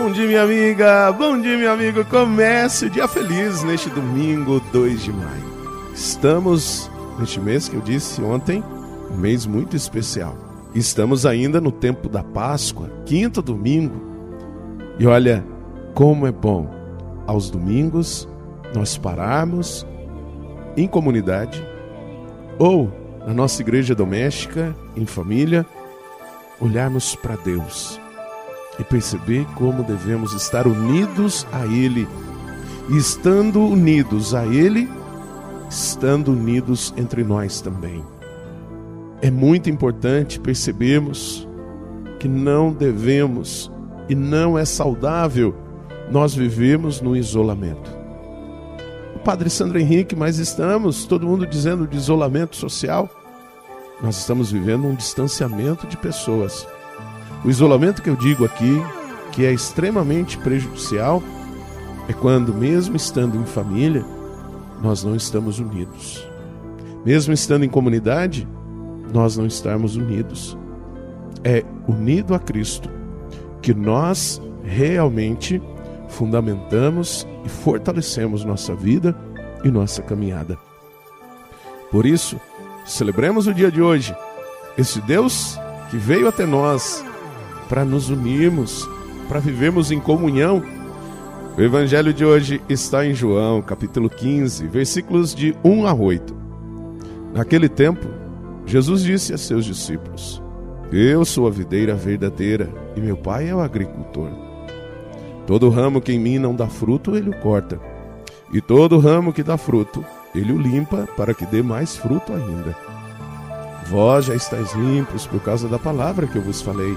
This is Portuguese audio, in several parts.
Bom dia, minha amiga. Bom dia, meu amigo. Comece o dia feliz neste domingo, 2 de maio. Estamos neste mês que eu disse ontem, um mês muito especial. Estamos ainda no tempo da Páscoa, quinto domingo. E olha como é bom aos domingos nós pararmos em comunidade ou na nossa igreja doméstica, em família, olharmos para Deus e perceber como devemos estar unidos a Ele. E estando unidos a Ele, estando unidos entre nós também. É muito importante percebermos que não devemos e não é saudável nós vivemos no isolamento. O Padre Sandro Henrique, mas estamos, todo mundo dizendo de isolamento social. Nós estamos vivendo um distanciamento de pessoas. O isolamento que eu digo aqui, que é extremamente prejudicial, é quando, mesmo estando em família, nós não estamos unidos. Mesmo estando em comunidade, nós não estamos unidos. É unido a Cristo que nós realmente fundamentamos e fortalecemos nossa vida e nossa caminhada. Por isso, celebremos o dia de hoje, esse Deus que veio até nós para nos unirmos, para vivermos em comunhão. O evangelho de hoje está em João, capítulo 15, versículos de 1 a 8. Naquele tempo, Jesus disse a seus discípulos: Eu sou a videira verdadeira e meu pai é o agricultor. Todo ramo que em mim não dá fruto, ele o corta. E todo ramo que dá fruto, ele o limpa para que dê mais fruto ainda. Vós já estáis limpos por causa da palavra que eu vos falei.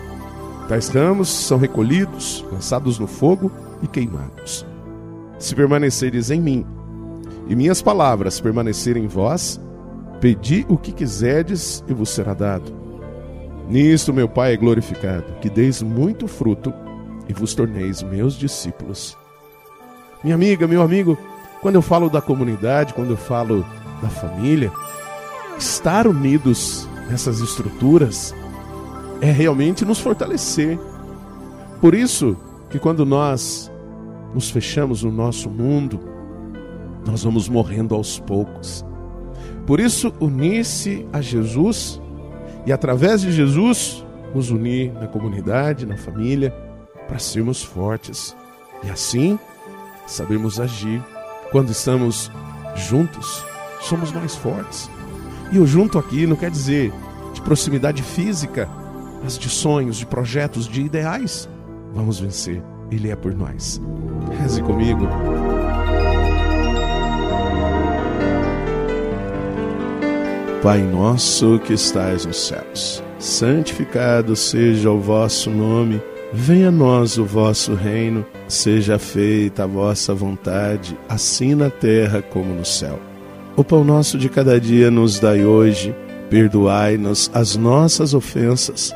Tais ramos são recolhidos, lançados no fogo e queimados. Se permaneceres em mim e minhas palavras permanecerem em vós, pedi o que quiserdes e vos será dado. Nisto meu Pai é glorificado, que deis muito fruto e vos torneis meus discípulos. Minha amiga, meu amigo, quando eu falo da comunidade, quando eu falo da família, estar unidos nessas estruturas é realmente nos fortalecer. Por isso que quando nós nos fechamos no nosso mundo, nós vamos morrendo aos poucos. Por isso, unir-se a Jesus e através de Jesus nos unir na comunidade, na família, para sermos fortes e assim sabemos agir. Quando estamos juntos, somos mais fortes. E o junto aqui não quer dizer de proximidade física, mas de sonhos, de projetos, de ideais. Vamos vencer. Ele é por nós. Reze comigo. Pai nosso que estais nos céus, santificado seja o vosso nome. Venha a nós o vosso reino, seja feita a vossa vontade, assim na terra como no céu. O pão nosso de cada dia nos dai hoje, perdoai-nos as nossas ofensas,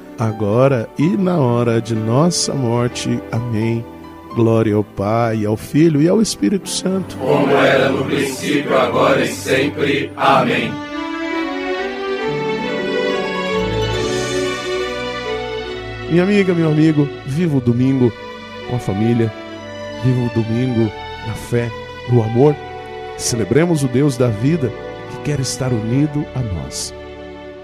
agora e na hora de nossa morte. Amém. Glória ao Pai, ao Filho e ao Espírito Santo. Como era no princípio, agora e sempre. Amém. Minha amiga, meu amigo, viva o domingo com a família, viva o domingo na fé, no amor. Celebremos o Deus da vida que quer estar unido a nós.